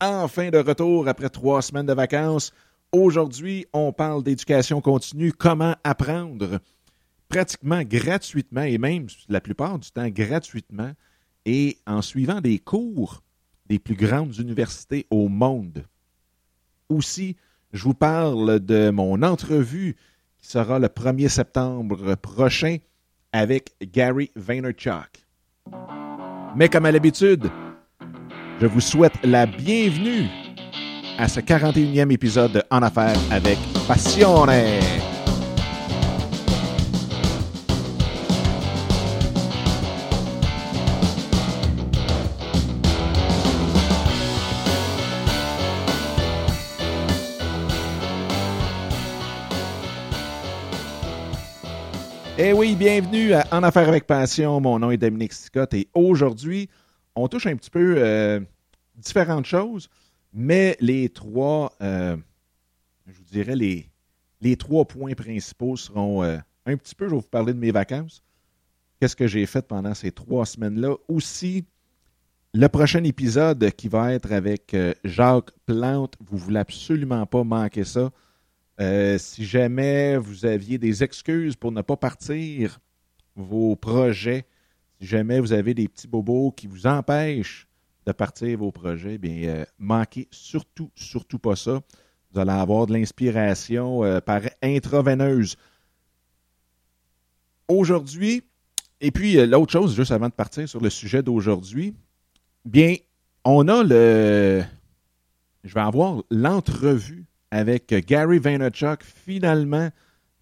enfin de retour après trois semaines de vacances. Aujourd'hui, on parle d'éducation continue, comment apprendre pratiquement gratuitement et même la plupart du temps gratuitement et en suivant des cours des plus grandes universités au monde. Aussi, je vous parle de mon entrevue qui sera le 1er septembre prochain avec Gary Vaynerchuk. Mais comme à l'habitude, je vous souhaite la bienvenue à ce 41e épisode de En Affaires avec Passione. Eh oui, bienvenue à En Affaires avec Passion. Mon nom est Dominique Scott et aujourd'hui, on touche un petit peu euh, différentes choses, mais les trois, euh, je vous dirais, les, les trois points principaux seront euh, un petit peu, je vais vous parler de mes vacances. Qu'est-ce que j'ai fait pendant ces trois semaines-là? Aussi, le prochain épisode qui va être avec Jacques Plante, vous ne voulez absolument pas manquer ça. Euh, si jamais vous aviez des excuses pour ne pas partir vos projets, si jamais vous avez des petits bobos qui vous empêchent de partir vos projets, bien, euh, manquez surtout, surtout pas ça. Vous allez avoir de l'inspiration euh, par intraveineuse. Aujourd'hui, et puis l'autre chose, juste avant de partir sur le sujet d'aujourd'hui, bien, on a le. Je vais avoir l'entrevue avec Gary Vaynerchuk. Finalement,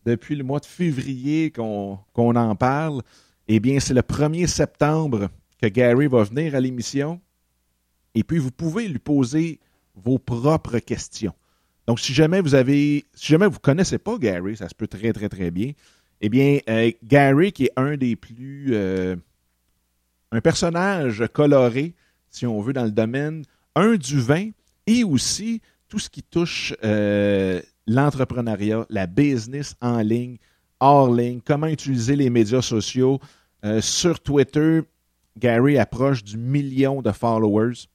depuis le mois de février qu'on en parle, eh bien, c'est le 1er septembre que Gary va venir à l'émission. Et puis, vous pouvez lui poser vos propres questions. Donc, si jamais vous avez, si jamais vous connaissez pas Gary, ça se peut très, très, très bien. Eh bien, euh, Gary, qui est un des plus. Euh, un personnage coloré, si on veut, dans le domaine, un du vin et aussi tout ce qui touche euh, l'entrepreneuriat, la business en ligne, hors ligne, comment utiliser les médias sociaux. Sur Twitter, Gary approche du million de followers.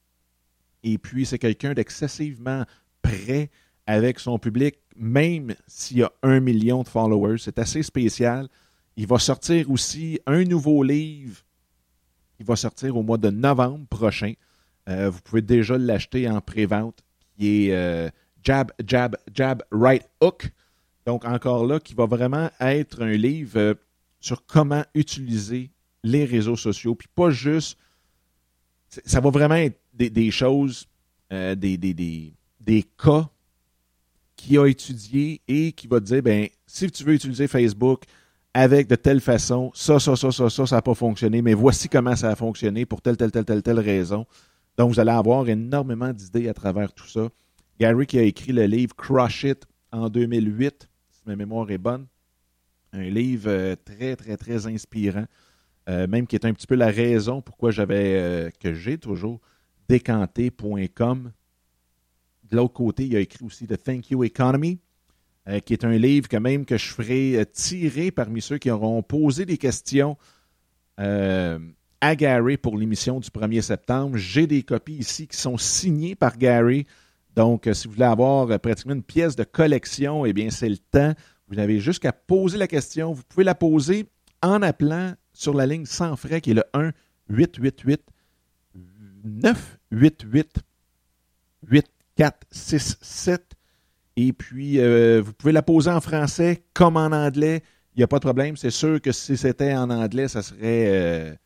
Et puis, c'est quelqu'un d'excessivement prêt avec son public, même s'il y a un million de followers. C'est assez spécial. Il va sortir aussi un nouveau livre. Il va sortir au mois de novembre prochain. Euh, vous pouvez déjà l'acheter en pré-vente qui est euh, Jab, Jab, Jab, Right Hook. Donc, encore là, qui va vraiment être un livre euh, sur comment utiliser les réseaux sociaux. Puis pas juste. Ça va vraiment être des, choses, euh, des, des, des, cas qu'il a étudié et qui va te dire ben, si tu veux utiliser Facebook avec de telle façon, ça, ça, ça, ça, ça, ça n'a pas fonctionné, mais voici comment ça a fonctionné pour telle, telle, telle, telle, telle raison. Donc, vous allez avoir énormément d'idées à travers tout ça. Gary qui a écrit le livre Crush It en 2008, si ma mémoire est bonne. Un livre euh, très, très, très inspirant. Euh, même qui est un petit peu la raison pourquoi j'avais, euh, que j'ai toujours, décanté.com. De l'autre côté, il a écrit aussi The Thank You Economy, qui est un livre quand même que je ferai tirer parmi ceux qui auront posé des questions à Gary pour l'émission du 1er septembre. J'ai des copies ici qui sont signées par Gary. Donc, euh, si vous voulez avoir euh, pratiquement une pièce de collection, eh bien, c'est le temps. Vous n'avez juste qu'à poser la question. Vous pouvez la poser en appelant sur la ligne sans frais qui est le 1 888 988 8467. Et puis, euh, vous pouvez la poser en français comme en anglais. Il n'y a pas de problème. C'est sûr que si c'était en anglais, ça serait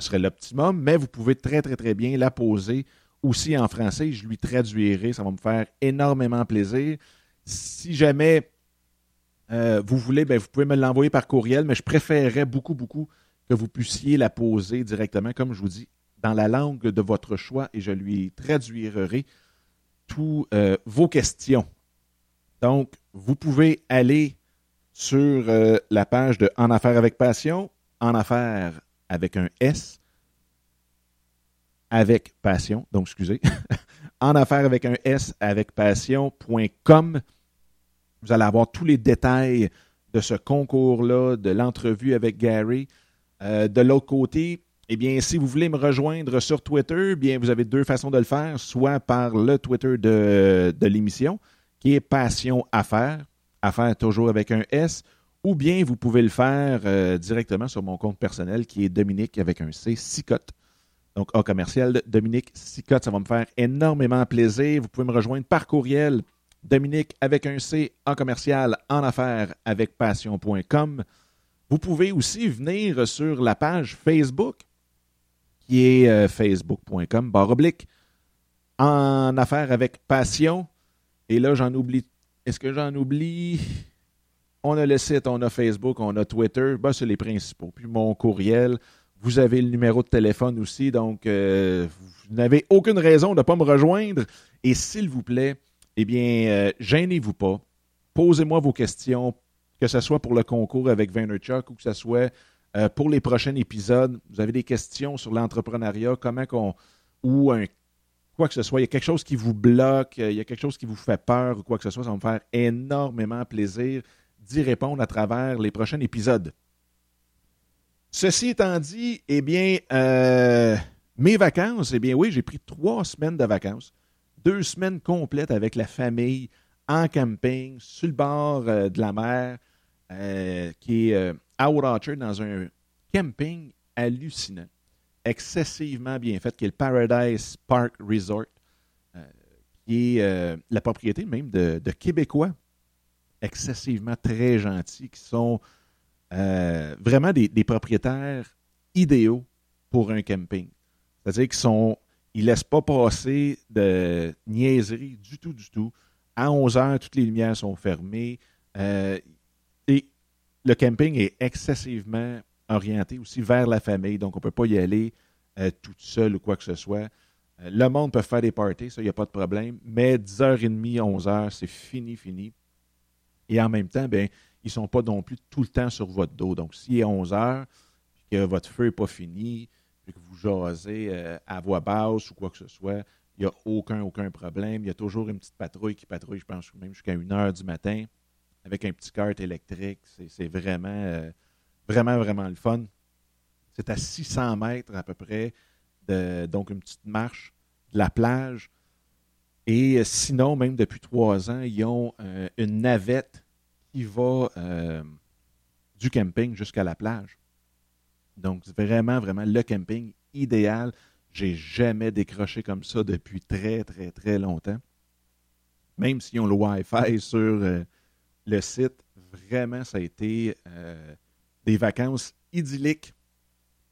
ce serait l'optimum, mais vous pouvez très, très, très bien la poser aussi en français. Je lui traduirai. Ça va me faire énormément plaisir. Si jamais euh, vous voulez, ben, vous pouvez me l'envoyer par courriel, mais je préférerais beaucoup, beaucoup que vous puissiez la poser directement, comme je vous dis, dans la langue de votre choix et je lui traduirai toutes euh, vos questions. Donc, vous pouvez aller sur euh, la page de En Affaires avec Passion, En Affaires avec un S, avec passion, donc excusez, en affaires avec un S avec passion.com. Vous allez avoir tous les détails de ce concours-là, de l'entrevue avec Gary. Euh, de l'autre côté, eh bien, si vous voulez me rejoindre sur Twitter, eh bien, vous avez deux façons de le faire, soit par le Twitter de, l'émission, qui est Passion Affaires, Affaires toujours avec un S, ou bien vous pouvez le faire euh, directement sur mon compte personnel qui est Dominique avec un C, Sicotte. Donc, A commercial, Dominique Sicotte, ça va me faire énormément plaisir. Vous pouvez me rejoindre par courriel, Dominique avec un C, A commercial, en affaires avec passion.com. Vous pouvez aussi venir sur la page Facebook qui est euh, facebook.com, barre oblique, en affaires avec passion. Et là, j'en oublie. Est-ce que j'en oublie? On a le site, on a Facebook, on a Twitter. Ben, c'est les principaux. Puis mon courriel. Vous avez le numéro de téléphone aussi. Donc, euh, vous n'avez aucune raison de ne pas me rejoindre. Et s'il vous plaît, eh bien, euh, gênez-vous pas. Posez-moi vos questions, que ce soit pour le concours avec Vaynerchuk ou que ce soit euh, pour les prochains épisodes. Vous avez des questions sur l'entrepreneuriat, comment qu'on. ou un quoi que ce soit, il y a quelque chose qui vous bloque, il y a quelque chose qui vous fait peur ou quoi que ce soit, ça va me faire énormément plaisir d'y répondre à travers les prochains épisodes. Ceci étant dit, eh bien, euh, mes vacances, eh bien oui, j'ai pris trois semaines de vacances, deux semaines complètes avec la famille, en camping, sur le bord euh, de la mer, euh, qui est à Orchard, dans un camping hallucinant, excessivement bien fait, qui est le Paradise Park Resort, qui est la propriété même de Québécois excessivement très gentils, qui sont euh, vraiment des, propriétaires idéaux pour un camping. C'est-à-dire qu'ils sont. Ils ne laissent pas passer de niaiserie du tout, du tout. À 11 heures, toutes les lumières sont fermées. Euh, le camping est excessivement orienté aussi vers la famille, donc on ne peut pas y aller euh, tout seul ou quoi que ce soit. le monde peut faire des parties, ça, il n'y a pas de problème, mais 10h30, 11h, c'est fini, fini. Et en même temps, ben, ils ne sont pas non plus tout le temps sur votre dos. Donc, s'il est 11 heures, que votre feu n'est pas fini, que vous jasez euh, à voix basse ou quoi que ce soit, il n'y a aucun, aucun problème. Il y a toujours une petite patrouille qui patrouille, je pense, même jusqu'à 1 heure du matin, avec un petit kart électrique. C'est vraiment, euh, vraiment, vraiment le fun. C'est à 600 mètres à peu près, donc une petite marche de la plage. Et euh, sinon, même depuis trois ans, ils ont euh, une navette qui va du camping jusqu'à la plage. Donc, vraiment, vraiment le camping idéal. J'ai jamais décroché comme ça depuis très, très, très longtemps. Même s'ils ont le Wi-Fi sur le site, vraiment, ça a été des vacances idylliques.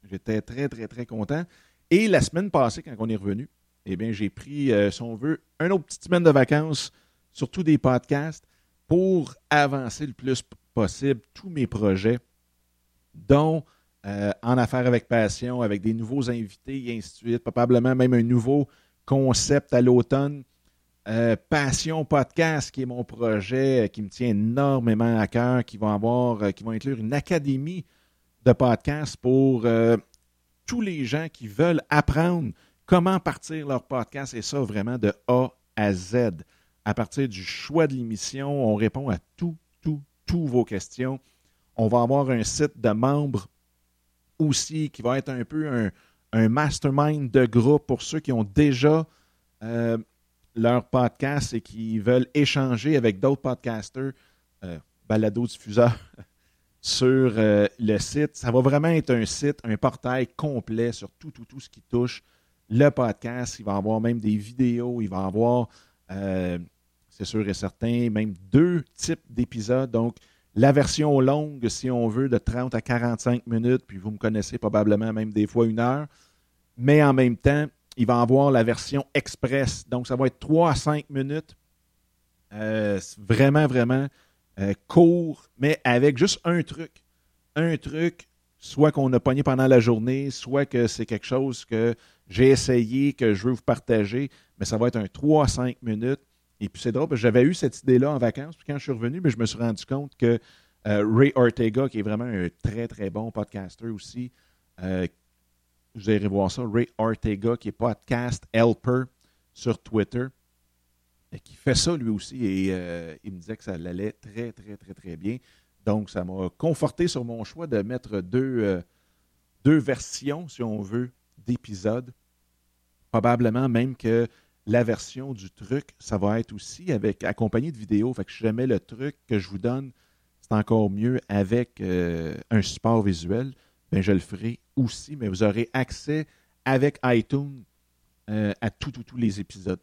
J'étais très, très, très content. Et la semaine passée, quand on est revenu, eh bien, j'ai pris, euh, si on veut, un autre petite semaine de vacances, surtout des podcasts, pour avancer le plus possible tous mes projets, dont euh, en affaires avec passion, avec des nouveaux invités et ainsi de suite, probablement même un nouveau concept à l'automne. Euh, passion Podcast, qui est mon projet qui me tient énormément à cœur, qui va avoir, qui va inclure une académie de podcasts pour tous les gens qui veulent apprendre comment partir leur podcast et ça vraiment de A à Z. À partir du choix de l'émission, on répond à tout, tout, toutes vos questions. On va avoir un site de membres aussi qui va être un peu un, mastermind de groupe pour ceux qui ont déjà euh, leur podcast et qui veulent échanger avec d'autres podcasters, euh, balado-diffuseurs, sur euh, le site. Ça va vraiment être un site, un portail complet sur tout, tout, tout ce qui touche le podcast. Il va y avoir même des vidéos. Il va y avoir, euh, c'est sûr et certain, même deux types d'épisodes. Donc, la version longue, si on veut, de 30 à 45 minutes, puis vous me connaissez probablement même des fois une heure. Mais en même temps, il va avoir la version express. Donc, ça va être 3 à 5 minutes. Euh, vraiment, vraiment euh, court, mais avec juste un truc. Un truc, soit qu'on a pogné pendant la journée, soit que c'est quelque chose que j'ai essayé, que je veux vous partager, mais ça va être un 3 à 5 minutes. Et puis c'est drôle, j'avais eu cette idée-là en vacances, puis quand je suis revenu, mais je me suis rendu compte que euh, Ray Ortega, qui est vraiment un très, très bon podcaster aussi, euh, vous irez voir ça, Ray Ortega, qui est podcast helper sur Twitter, et qui fait ça lui aussi, et euh, il me disait que ça allait très, très, très, très bien. Donc, ça m'a conforté sur mon choix de mettre deux deux versions, si on veut, d'épisodes. Probablement même que la version du truc, ça va être aussi avec accompagné de vidéos. Fait que si jamais le truc que je vous donne, c'est encore mieux avec euh, un support visuel, ben je le ferai aussi, mais vous aurez accès avec iTunes euh, à tous les épisodes.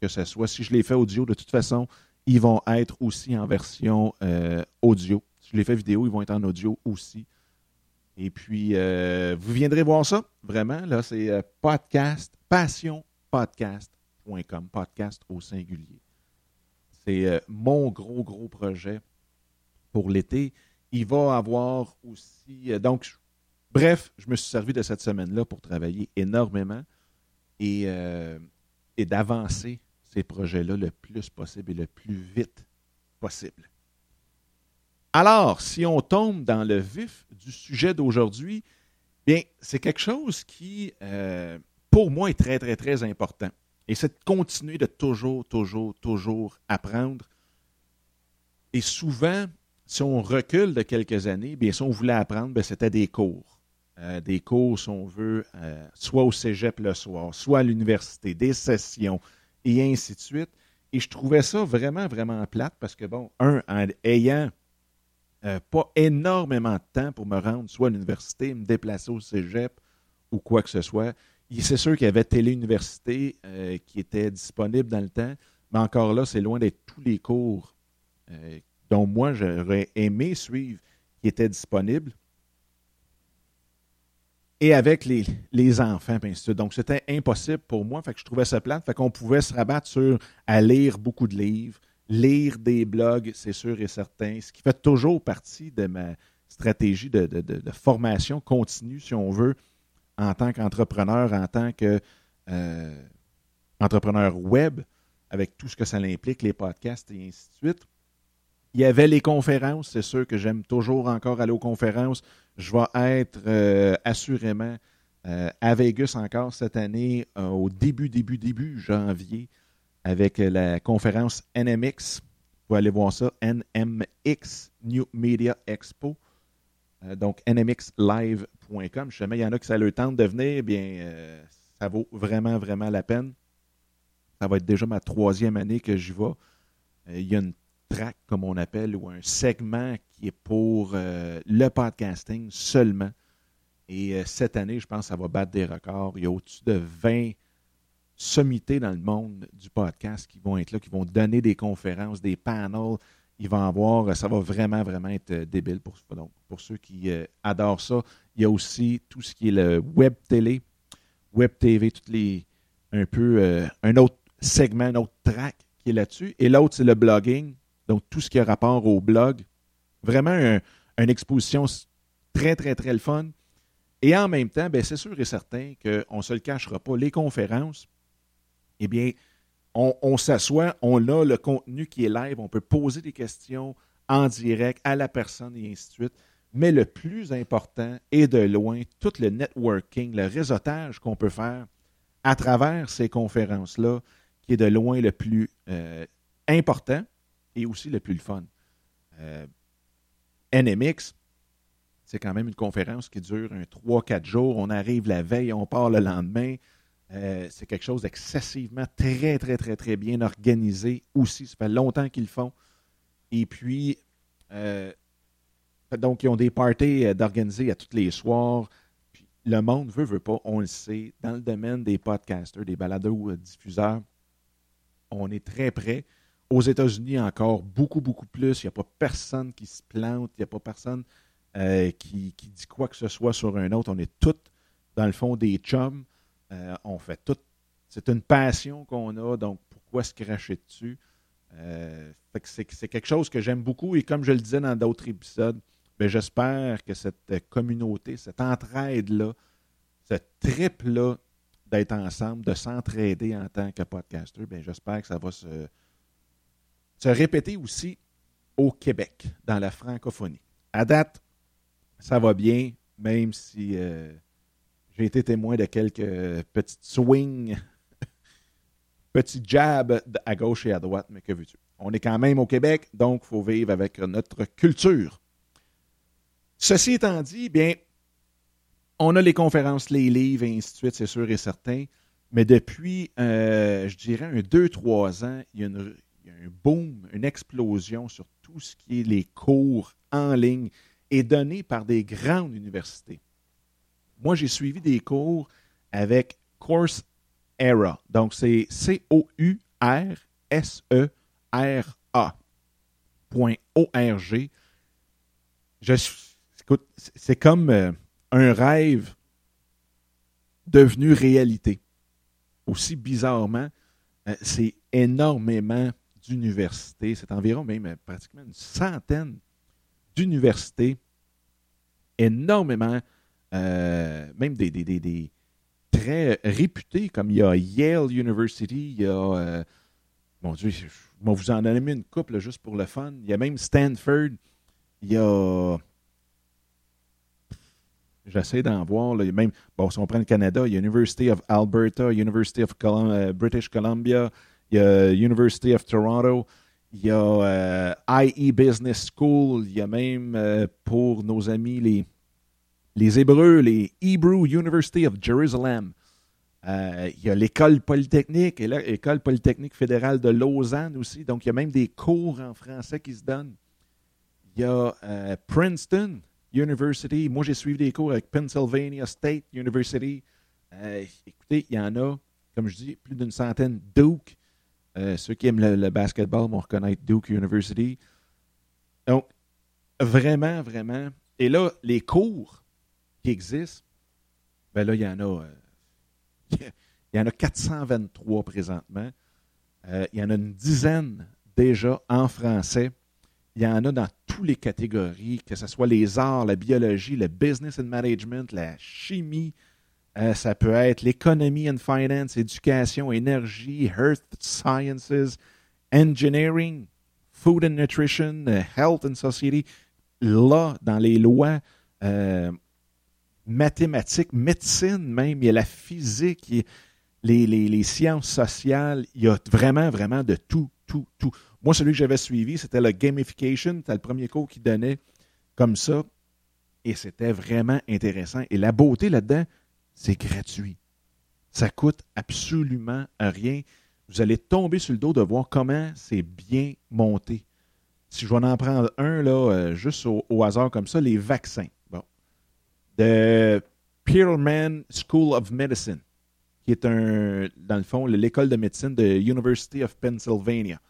Que ce soit, si je les fais audio, de toute façon, ils vont être aussi en version euh, audio. Si je les fais vidéo, ils vont être en audio aussi. Et puis, vous viendrez voir ça, vraiment. Là, c'est podcast, passion podcast au singulier. C'est euh, mon gros, gros projet pour l'été. Il va avoir aussi. Euh, donc, bref, je me suis servi de cette semaine-là pour travailler énormément et, euh, et d'avancer ces projets-là le plus possible et le plus vite possible. Alors, si on tombe dans le vif du sujet d'aujourd'hui, bien, c'est quelque chose qui, pour moi, est très, très, très important. Et c'est de continuer de toujours, toujours, toujours apprendre. Et souvent, si on recule de quelques années, bien, si on voulait apprendre, c'était des cours. Euh, des cours, si on veut, euh, soit au cégep le soir, soit à l'université, des sessions, et ainsi de suite. Et je trouvais ça vraiment, vraiment plate parce que, bon, un, en ayant euh, pas énormément de temps pour me rendre soit à l'université, me déplacer au cégep ou quoi que ce soit, c'est sûr qu'il y avait Télé-Université qui était disponible dans le temps, mais encore là, c'est loin d'être tous les cours dont moi j'aurais aimé suivre qui étaient disponibles. Et avec les, les enfants, Donc, c'était impossible pour moi. Fait que je trouvais ça plate. Fait qu'on pouvait se rabattre sur à lire beaucoup de livres, lire des blogs, c'est sûr et certain, ce qui fait toujours partie de ma stratégie de formation continue, si on veut, en tant qu'entrepreneur, en tant que euh, entrepreneur web, avec tout ce que ça implique, les podcasts et ainsi de suite. Il y avait les conférences, c'est sûr que j'aime toujours encore aller aux conférences. Je vais être euh, assurément euh, à Vegas encore cette année, au début, début, début janvier, avec la conférence NMX. Vous pouvez aller voir ça, NMX, New Media Expo. donc, NMXlive .com. Si jamais il y en a qui ça le tente de venir, eh bien, euh, ça vaut vraiment, vraiment la peine. Ça va être déjà ma troisième année que j'y vais. Euh, il y a une track, comme on appelle, ou un segment qui est pour euh, le podcasting seulement. Et cette année, je pense que ça va battre des records. Il y a au-dessus de 20 sommités dans le monde du podcast qui vont être là, qui vont donner des conférences, des panels, il va avoir, ça va vraiment, vraiment être euh, débile pour, donc, pour ceux qui euh, adorent ça. Il y a aussi tout ce qui est le web télé, web TV, toutes les, un peu, euh, un autre segment, un autre track qui est là-dessus. Et l'autre, c'est le blogging, donc tout ce qui a rapport au blog. Vraiment une exposition très, très, très le fun. Et en même temps, ben, c'est sûr et certain qu'on ne se le cachera pas. Les conférences, eh bien, on, s'assoit, on a le contenu qui est live, on peut poser des questions en direct à la personne et ainsi de suite. Mais le plus important est de loin tout le networking, le réseautage qu'on peut faire à travers ces conférences-là, qui est de loin le plus euh, important et aussi le plus le fun. Euh, NMX, c'est quand même une conférence qui dure un 3-4 jours. On arrive la veille, on part le lendemain. Euh, c'est quelque chose d'excessivement très, très, très, très bien organisé aussi. Ça fait longtemps qu'ils le font. Et puis, euh, donc, ils ont des parties d'organiser à tous les soirs. Puis, le monde veut, veut pas, on le sait. Dans le domaine des podcasters, des baladeurs ou diffuseurs, on est très près. Aux États-Unis, encore beaucoup, beaucoup plus. Il n'y a pas personne qui se plante. Il n'y a pas personne qui, qui, dit quoi que ce soit sur un autre. On est tous, dans le fond, des chums. Euh, on fait tout. C'est une passion qu'on a, donc pourquoi se cracher dessus? Euh, c'est, quelque chose que j'aime beaucoup et comme je le disais dans d'autres épisodes, ben, j'espère que cette communauté, cette entraide-là, ce trip-là d'être ensemble, de s'entraider en tant que podcaster, ben, j'espère que ça va se, se répéter aussi au Québec, dans la francophonie. À date, ça va bien, même si euh, j'ai été témoin de quelques petites swings, petits jabs à gauche et à droite, mais que veux-tu? On est quand même au Québec, donc il faut vivre avec notre culture. Ceci étant dit, bien, on a les conférences, les livres, et ainsi de suite, c'est sûr et certain. Mais depuis, euh, je dirais, un 2-3 ans, il y, a une, il y, a un boom, une explosion sur tout ce qui est les cours en ligne et donnés par des grandes universités. Moi, j'ai suivi des cours avec Coursera. Donc, c'est C-O-U-R-S-E-R-A.org. C'est comme euh, un rêve devenu réalité. Aussi bizarrement, euh, c'est énormément d'universités. C'est environ même euh, pratiquement une centaine d'universités. Énormément, même des, très réputées, comme il y a Yale University, il y a. mon Dieu, je vous en donner une couple juste pour le fun. Il y a même Stanford. Il y a J'essaie d'en voir. Là. Même, bon, si on prend le Canada, il y a University of Alberta, University of euh, British Columbia, il y a University of Toronto, il y a euh, IE Business School, il y a même euh, pour nos amis les, Hébreux, les Hebrew University of Jerusalem. il y a l'école polytechnique et l'école polytechnique fédérale de Lausanne aussi. Donc, il y a même des cours en français qui se donnent. Il y a Princeton, University. Moi, j'ai suivi des cours avec Pennsylvania State University. Euh, écoutez, il y en a, comme je dis, plus d'une centaine. Duke. Euh, ceux qui aiment le, basketball vont reconnaître Duke University. Donc, vraiment, vraiment. Et là, les cours qui existent, ben là, il y en a. Euh, il y en a 423 présentement. il y en a une dizaine déjà en français. Il y en a dans toutes les catégories, que ce soit les arts, la biologie, le business and management, la chimie, euh, ça peut être l'économie and finance, éducation, énergie, earth sciences, engineering, food and nutrition, health and society. Là, dans les lois euh, mathématiques, médecine même, il y a la physique, les, les sciences sociales, il y a vraiment, vraiment de tout, tout, tout. Moi, celui que j'avais suivi, c'était le gamification. C'était le premier cours qui donnait comme ça. Et c'était vraiment intéressant. Et la beauté là-dedans, c'est gratuit. Ça coûte absolument rien. Vous allez tomber sur le dos de voir comment c'est bien monté. Si je vais en prendre un, là, euh, juste au, hasard comme ça, les vaccins. Bon. De Pearlman School of Medicine, qui est un, dans le fond, l'école de médecine de University of Pennsylvania.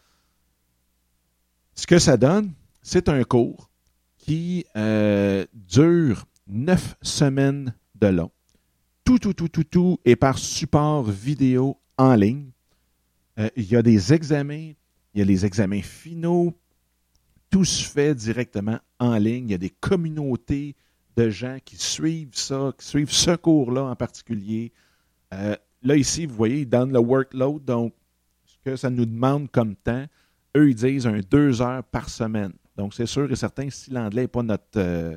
Ce que ça donne, c'est un cours qui euh, dure neuf semaines de long. Tout, tout, tout, tout, tout est par support vidéo en ligne. Euh, il y a des examens, il y a les examens finaux. Tout se fait directement en ligne. Il y a des communautés de gens qui suivent ça, qui suivent ce cours-là en particulier. Euh, là, ici, vous voyez, ils donnent le workload. Donc, ce que ça nous demande comme temps, eux, ils disent un deux heures par semaine. Donc, c'est sûr et certain, si l'anglais n'est pas notre, euh,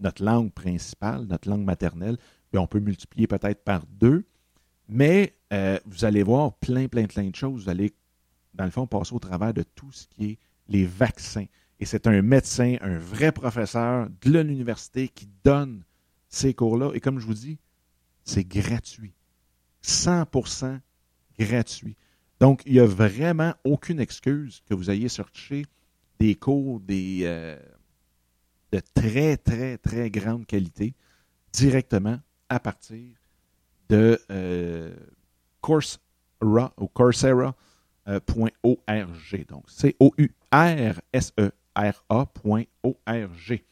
notre langue principale, notre langue maternelle, bien, on peut multiplier peut-être par deux. Mais euh, vous allez voir plein, plein, plein de choses. Vous allez, dans le fond, passer au travers de tout ce qui est les vaccins. Et c'est un médecin, un vrai professeur de l'université qui donne ces cours-là. Et comme je vous dis, c'est gratuit. 100% gratuit. Donc, il n'y a vraiment aucune excuse que vous ayez cherché des cours des, euh, de très, très, très grande qualité directement à partir de euh, Coursera ou Coursera.org. Donc, C-O-U-R-S-E-R-A.org.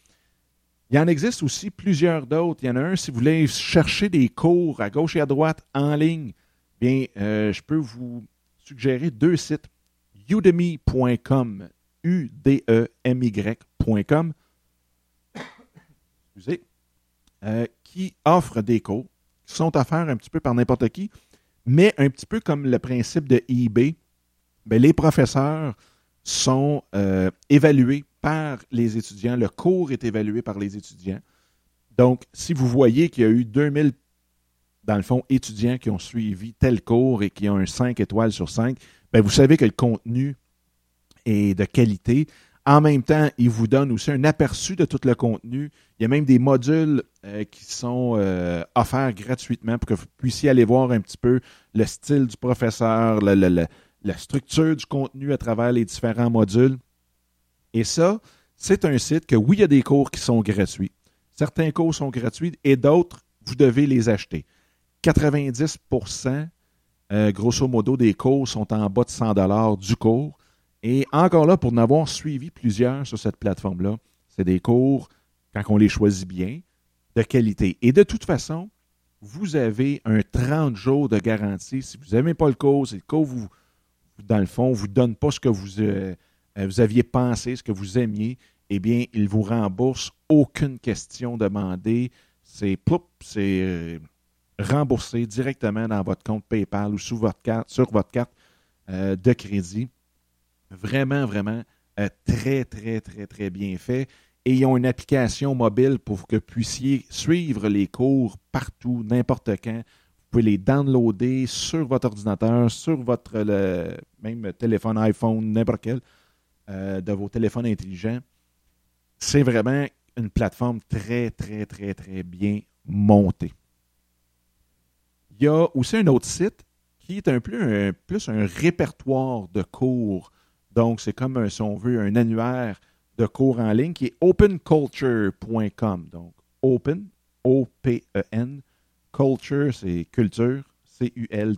Il y en existe aussi plusieurs d'autres. Il y en a un, si vous voulez chercher des cours à gauche et à droite en ligne, bien, euh, je peux vous suggérer deux sites udemy.com, U-D-E-M-Y.com, euh, qui offrent des cours qui sont faire un petit peu par n'importe qui, mais un petit peu comme le principe de eBay, ben, les professeurs sont euh, évalués par les étudiants. Le cours est évalué par les étudiants. Donc, si vous voyez qu'il y a eu 2000 dans le fond, étudiants qui ont suivi tel cours et qui ont un 5 étoiles sur 5, bien, vous savez que le contenu est de qualité. En même temps, il vous donne aussi un aperçu de tout le contenu. Il y a même des modules euh, qui sont euh, offerts gratuitement pour que vous puissiez aller voir un petit peu le style du professeur, la structure du contenu à travers les différents modules. Et ça, c'est un site que oui, il y a des cours qui sont gratuits. Certains cours sont gratuits et d'autres, vous devez les acheter. 90% euh, grosso modo, des cours sont en bas de 100 du cours. Et encore là, pour en avoir suivi plusieurs sur cette plateforme-là, c'est des cours, quand on les choisit bien, de qualité. Et de toute façon, vous avez un 30 jours de garantie. Si vous n'aimez pas le cours, si le cours, vous, dans le fond, ne vous donne pas ce que vous, euh, euh, vous aviez pensé, ce que vous aimiez, eh bien, il vous rembourse. Aucune question demandée. C'est c'est remboursé directement dans votre compte PayPal ou sur votre carte, sur votre carte de crédit. Vraiment, vraiment euh, très, très, très, très bien fait. Et ils ont une application mobile pour que vous puissiez suivre les cours partout, n'importe quand. Vous pouvez les downloader sur votre ordinateur, sur votre même téléphone iPhone, n'importe quel, euh, de vos téléphones intelligents. C'est vraiment une plateforme très, très, très, très bien montée. Il y a aussi un autre site qui est un peu plus un répertoire de cours donc, c'est comme, si on veut, un annuaire de cours en ligne qui est openculture.com. Donc, open, O-P-E-N, culture, c'est culture, C-U-L-T-U-R-E.com.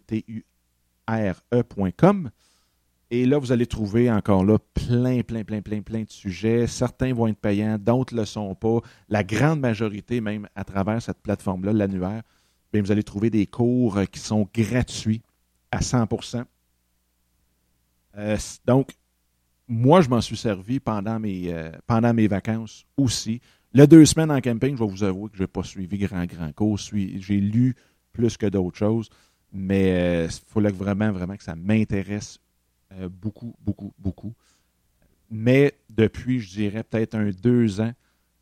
Et là, vous allez trouver encore là plein, plein, plein, plein, plein de sujets. Certains vont être payants, d'autres ne le sont pas. La grande majorité, même à travers cette plateforme-là, l'annuaire, vous allez trouver des cours qui sont gratuits à 100% euh, Donc, moi, je m'en suis servi pendant mes, euh, pendant mes vacances aussi. Les deux semaines en camping, je vais vous avouer que je n'ai pas suivi grand, grand cours. J'ai lu plus que d'autres choses, mais il euh, fallait vraiment, vraiment que ça m'intéresse euh, beaucoup, beaucoup, beaucoup. Mais depuis, je dirais peut-être un deux ans,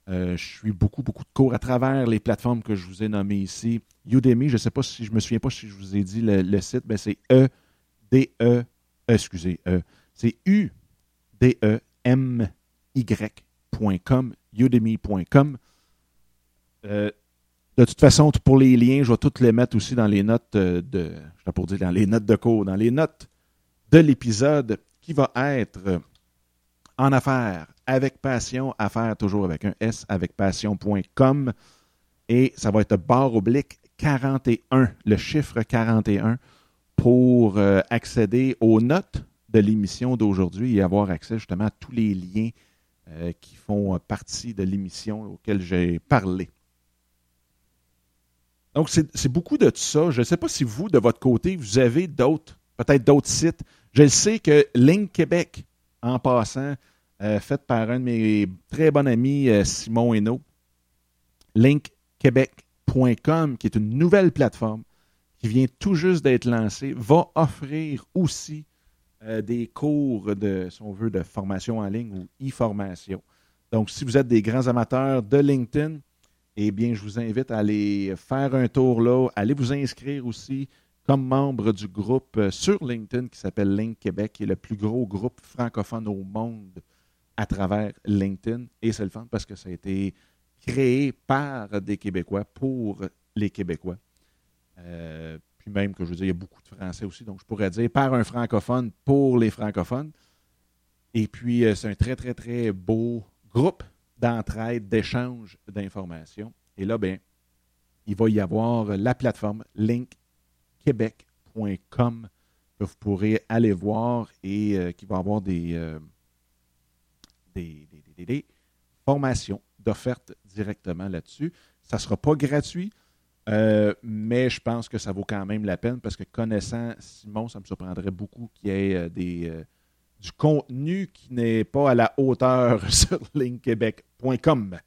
je suis beaucoup, beaucoup de cours à travers les plateformes que je vous ai nommées ici. Udemy, je ne sais pas si je me souviens pas si je vous ai dit le, site, mais c'est E, D, E, excusez, E. C'est U D-E-M-Y.com, udemy.com. Euh, de toute façon, pour les liens, je vais tous les mettre aussi dans les notes euh, de. Je pour dire dans les notes de cours, dans les notes de l'épisode qui va être euh, en affaires avec passion, affaires toujours avec un S, avec passion.com. Et ça va être barre oblique 41, le chiffre 41, pour accéder aux notes de l'émission d'aujourd'hui et avoir accès justement à tous les liens euh, qui font partie de l'émission auquel j'ai parlé. Donc, c'est beaucoup de ça. Je ne sais pas si vous, de votre côté, vous avez d'autres, peut-être d'autres sites. Je sais que Link Québec, en passant, euh, fait par un de mes très bons amis, euh, Simon Hainaut, linkquebec.com, qui est une nouvelle plateforme qui vient tout juste d'être lancée, va offrir aussi euh, des cours de, si on veut, de formation en ligne ou e-formation. Donc, si vous êtes des grands amateurs de LinkedIn, eh bien, je vous invite à aller faire un tour là, allez vous inscrire aussi comme membre du groupe euh, sur LinkedIn qui s'appelle Link Québec, qui est le plus gros groupe francophone au monde à travers LinkedIn. Et c'est le fun parce que ça a été créé par des Québécois pour les Québécois. Euh, puis même que je veux dire, il y a beaucoup de Français aussi, donc je pourrais dire par un francophone pour les francophones. Et puis, euh, c'est un très, très, très beau groupe d'entraide, d'échange d'informations. Et là, bien, il va y avoir la plateforme linkquebec.com que vous pourrez aller voir et euh, qui va avoir des, euh, des, des, des, formations d'offertes directement là-dessus. Ça ne sera pas gratuit. Euh, mais je pense que ça vaut quand même la peine parce que connaissant Simon, ça me surprendrait beaucoup qu'il y ait euh, euh, du contenu qui n'est pas à la hauteur sur linkquebec.com.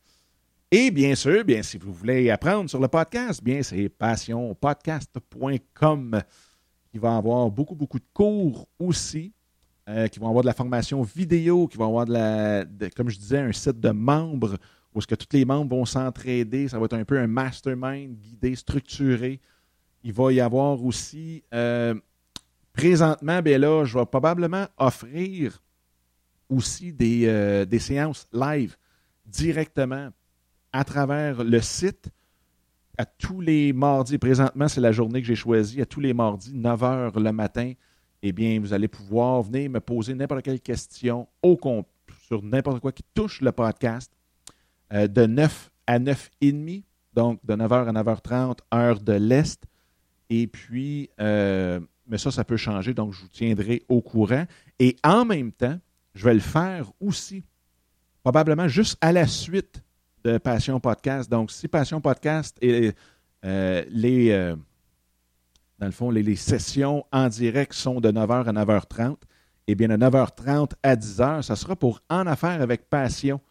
Et bien sûr, bien, si vous voulez apprendre sur le podcast, bien c'est passionpodcast.com qui va avoir beaucoup, beaucoup de cours aussi, qui vont avoir de la formation vidéo, qui vont avoir de la, comme je disais, un site de membres où est-ce que tous les membres vont s'entraider. Ça va être un peu un mastermind guidé, structuré. Il va y avoir aussi, euh, présentement, bien là, je vais probablement offrir aussi des, des séances live directement à travers le site à tous les mardis. Présentement, c'est la journée que j'ai choisie. À tous les mardis, 9 h le matin, eh bien, vous allez pouvoir venir me poser n'importe quelle question sur n'importe quoi qui touche le podcast euh, de 9 à 9h30, donc de 9h à 9h30, heure de l'Est. Et puis, euh, mais ça, ça peut changer, donc je vous tiendrai au courant. Et en même temps, je vais le faire aussi, probablement juste à la suite de Passion Podcast. Donc, si Passion Podcast et euh, les, dans le fond, les, sessions en direct sont de 9h à 9h30, eh bien, de 9h30 à 10h, ça sera pour En Affaires avec Passion.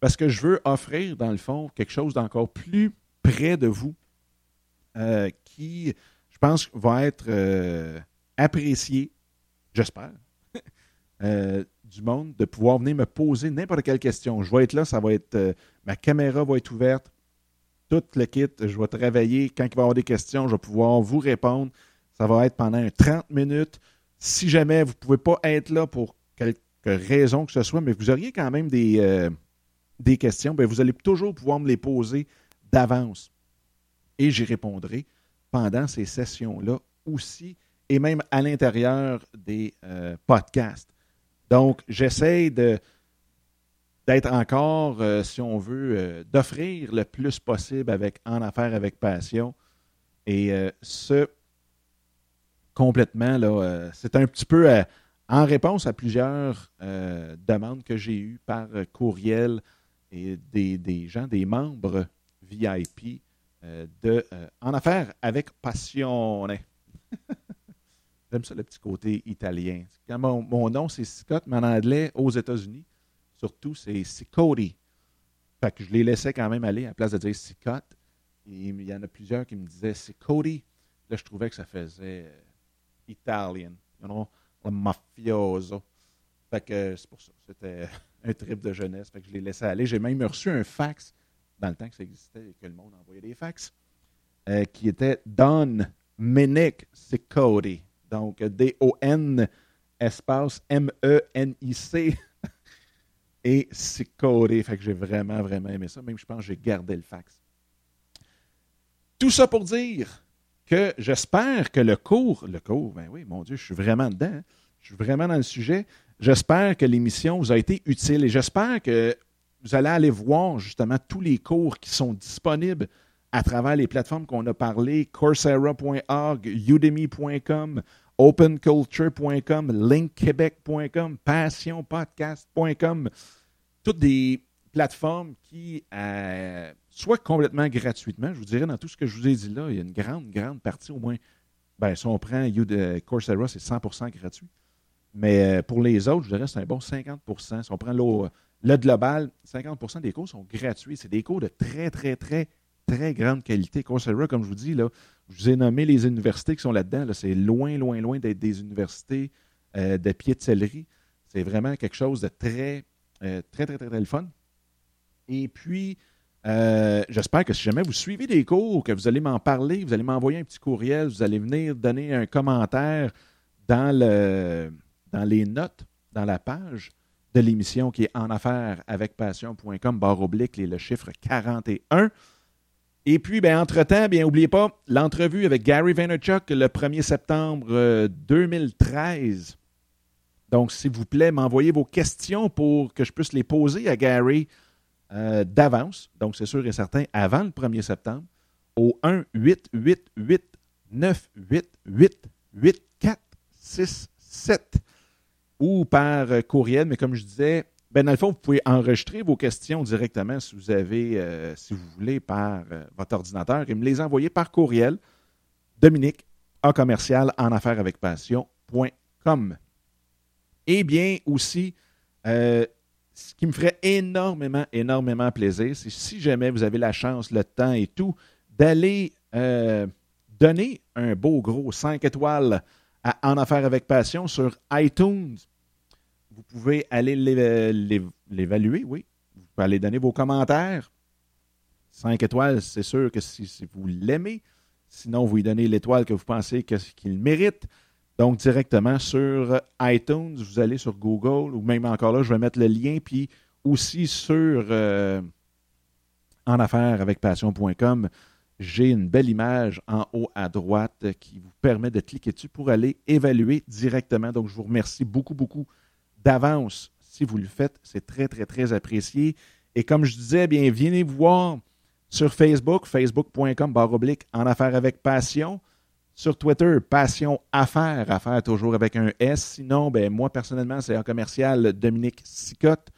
Parce que je veux offrir, dans le fond, quelque chose d'encore plus près de vous euh, qui, je pense, va être apprécié, j'espère, du monde de pouvoir venir me poser n'importe quelle question. Je vais être là, ça va être. Euh, ma caméra va être ouverte. Tout le kit, je vais travailler. Quand il va y avoir des questions, je vais pouvoir vous répondre. Ça va être pendant 30 minutes. Si jamais vous ne pouvez pas être là pour quelque raison que ce soit, mais vous auriez quand même des, euh, des questions, bien, vous allez toujours pouvoir me les poser d'avance. Et j'y répondrai pendant ces sessions-là aussi, et même à l'intérieur des euh, podcasts. Donc, j'essaie d'être encore, euh, si on veut, euh, d'offrir le plus possible avec En Affaires avec Passion. Et ce, complètement, là, c'est un petit peu en réponse à plusieurs demandes que j'ai eues par courriel et des, gens, des membres VIP de En Affaires avec Passion. J'aime ça, le petit côté italien. Quand mon, nom, c'est Scott, mais en anglais, aux États-Unis, surtout, c'est Cody. Fait que je les laissais quand même aller à la place de dire Scott. Il y en a plusieurs qui me disaient Cody. Là, je trouvais que ça faisait euh, italien. You le mafioso. Fait que c'est pour ça. C'était un trip de jeunesse. Fait que je les laissais aller. J'ai même reçu un fax dans le temps que ça existait et que le monde envoyait des fax euh, qui était Don Menick, Cody. Donc, D-O-N, espace M-E-N-I-C. Et codé. Fait que j'ai vraiment, vraiment aimé ça. Même, je pense que j'ai gardé le fax. Tout ça pour dire que j'espère que le cours, le cours, ben oui, mon Dieu, je suis vraiment dedans. Hein. Je suis vraiment dans le sujet. J'espère que l'émission vous a été utile et j'espère que vous allez aller voir justement tous les cours qui sont disponibles à travers les plateformes qu'on a parlé, coursera.org, udemy.com, openculture.com, linkquebec.com, passionpodcast.com, toutes des plateformes qui, euh, soit complètement gratuitement, je vous dirais, dans tout ce que je vous ai dit là, il y a une grande, grande partie, au moins, ben, si on prend Coursera, c'est 100% gratuit. Mais euh, pour les autres, je dirais, c'est un bon 50% Si on prend le, global, 50% des cours sont gratuits. C'est des cours de très, très, très très grande qualité. Coursera, comme je vous dis, là, je vous ai nommé les universités qui sont là-dedans. c'est loin, loin, loin d'être des universités euh, de pied. C'est vraiment quelque chose de très, euh, très, très, très, très, fun. Et puis, j'espère que si jamais vous suivez des cours, que vous allez m'en parler, vous allez m'envoyer un petit courriel, vous allez venir donner un commentaire dans, le, dans les notes, dans la page de l'émission qui est en affaires avec passion.com, barre oblique, et le chiffre 41. Et puis, ben, entre-temps, bien, n'oubliez pas l'entrevue avec Gary Vaynerchuk le 1er septembre 2013. Euh, Donc, s'il vous plaît, m'envoyez vos questions pour que je puisse les poser à Gary euh, d'avance. Donc, c'est sûr et certain, avant le 1er septembre, au 1 888 988 8467 ou par courriel. Mais comme je disais, ben, dans le fond, vous pouvez enregistrer vos questions directement si vous avez, euh, si vous voulez, par euh, votre ordinateur et me les envoyer par courriel. Dominique, en commercial, en affaires avec passion.com. Et bien aussi, euh, ce qui me ferait énormément, énormément plaisir, c'est si jamais vous avez la chance, le temps et tout, d'aller donner un beau gros 5 étoiles à En affaires avec passion sur iTunes vous pouvez aller l'évaluer, oui. Vous pouvez aller donner vos commentaires. Cinq étoiles, c'est sûr que si, vous l'aimez. Sinon, vous lui donnez l'étoile que vous pensez qu'il mérite. Donc, directement sur iTunes, vous allez sur Google, ou même encore là, je vais mettre le lien, puis aussi sur euh, en affaires avec passion.com, j'ai une belle image en haut à droite qui vous permet de cliquer dessus pour aller évaluer directement. Donc, je vous remercie beaucoup, beaucoup d'avance si vous le faites. C'est très, très, très apprécié. Et comme je disais, bien, venez voir sur Facebook, facebook.com, barre oblique, en affaires avec passion. Sur Twitter, passion affaires, affaires toujours avec un S. Sinon, ben, moi, personnellement, c'est un commercial Dominique Sicotte.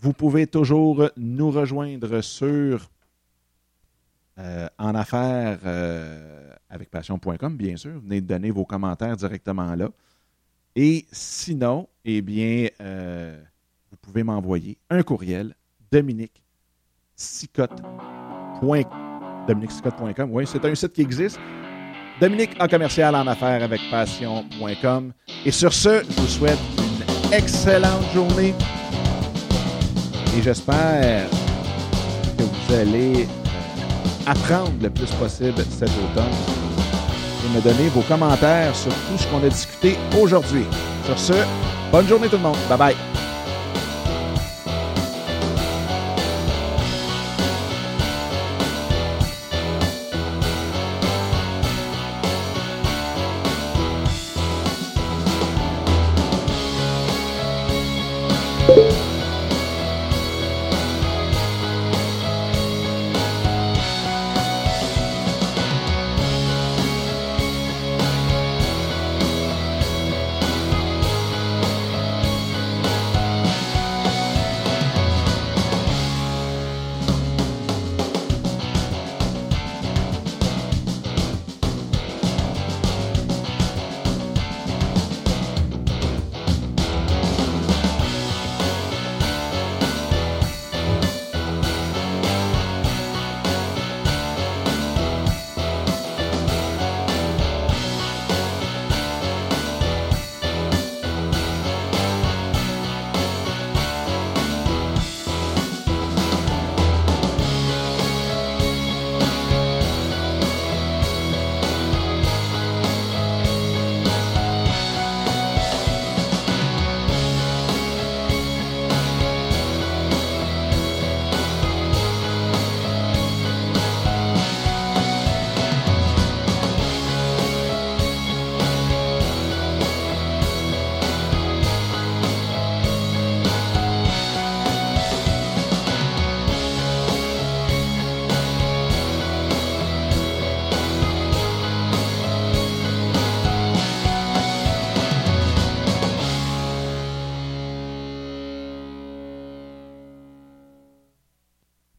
Vous pouvez toujours nous rejoindre sur euh, en affaires euh, avec passion.com, bien sûr. Venez donner vos commentaires directement là. Et sinon, eh bien, euh, vous pouvez m'envoyer un courriel, Dominique DominiqueSicotte.com. Oui, c'est un site qui existe. Dominique en commercial en affaires avec passion.com. Et sur ce, je vous souhaite une excellente journée. Et j'espère que vous allez apprendre le plus possible cet automne et me donner vos commentaires sur tout ce qu'on a discuté aujourd'hui. Sur ce, bonne journée tout le monde. Bye bye.